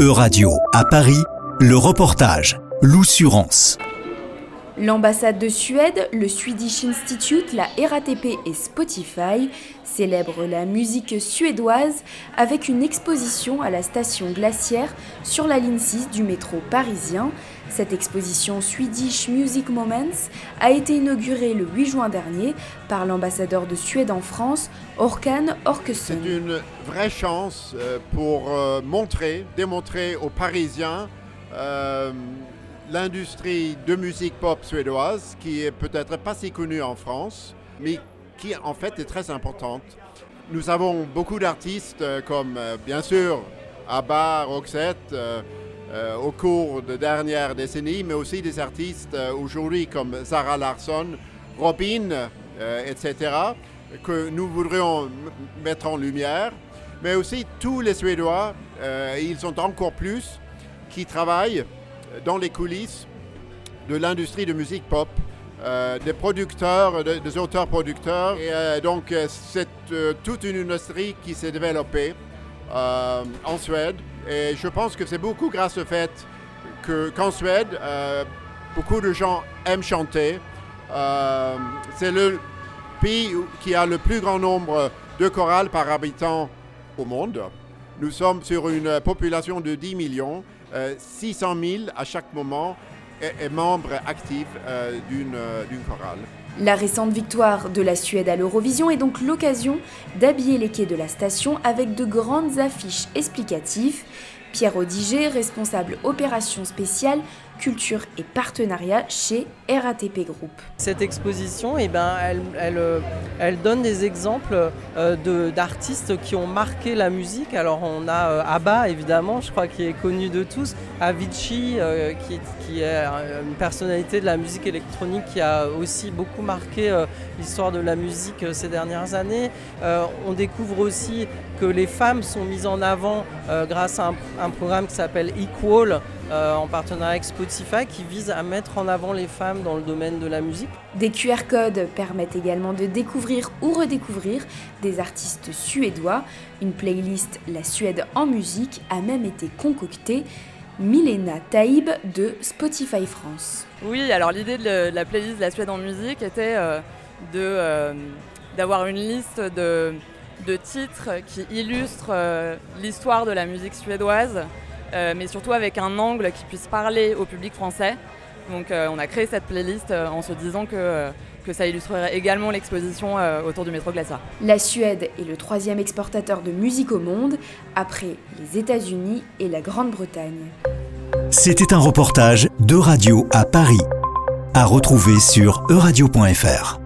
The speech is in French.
E-Radio à Paris, le reportage L'Oussurance. L'ambassade de Suède, le Swedish Institute, la RATP et Spotify célèbrent la musique suédoise avec une exposition à la station glaciaire sur la ligne 6 du métro parisien. Cette exposition Swedish Music Moments a été inaugurée le 8 juin dernier par l'ambassadeur de Suède en France, Orkan Orkesson. C'est une vraie chance euh, pour euh, montrer, démontrer aux Parisiens euh, l'industrie de musique pop suédoise, qui est peut-être pas si connue en France, mais qui en fait est très importante. Nous avons beaucoup d'artistes euh, comme euh, bien sûr ABBA, Roxette, euh, au cours de dernières décennies, mais aussi des artistes aujourd'hui comme Zara Larsson, Robin, etc., que nous voudrions mettre en lumière, mais aussi tous les Suédois, ils sont encore plus, qui travaillent dans les coulisses de l'industrie de musique pop, euh, des producteurs, des auteurs-producteurs. Et euh, donc, euh, c'est toute une industrie qui s'est développée en Suède. Et je pense que c'est beaucoup grâce au fait qu'en Suède, beaucoup de gens aiment chanter. c'est le pays qui a le plus grand nombre de chorales par habitant au monde. Nous sommes sur une population de 10 millions. 600 euh, 000 à chaque moment est, membre actif euh, euh, d'une chorale. La récente victoire de la Suède à l'Eurovision est donc l'occasion d'habiller les quais de la station avec de grandes affiches explicatives Pierre Odiger, responsable opérations spéciales, culture et partenariat chez RATP Group. Cette exposition, eh ben, elle, euh, elle, donne des exemples euh, d'artistes qui ont marqué la musique. Alors on a euh, Abba évidemment, je crois qui est connu de tous, Avicii qui, est une personnalité de la musique électronique qui a aussi beaucoup marqué l'histoire de la musique ces dernières années. on découvre aussi que les femmes sont mises en avant grâce à un programme qui s'appelle Equal euh, en partenariat avec Spotify qui vise à mettre en avant les femmes dans le domaine de la musique. Des QR codes permettent également de découvrir ou redécouvrir des artistes suédois. Une playlist La Suède en musique a même été concoctée. Milena Taïb de Spotify France. Oui, alors l'idée de la playlist La Suède en musique était euh, euh, d'avoir une liste de, de titres qui illustrent euh, l'histoire de la musique suédoise, mais surtout avec un angle qui puisse parler au public français. Donc euh, on a créé cette playlist en se disant que, que ça illustrerait également l'exposition autour du métro Glacier. La Suède est le troisième exportateur de musique au monde, après les États-Unis et la Grande-Bretagne. C'était un reportage de Radio à Paris, à retrouver sur euradio.fr.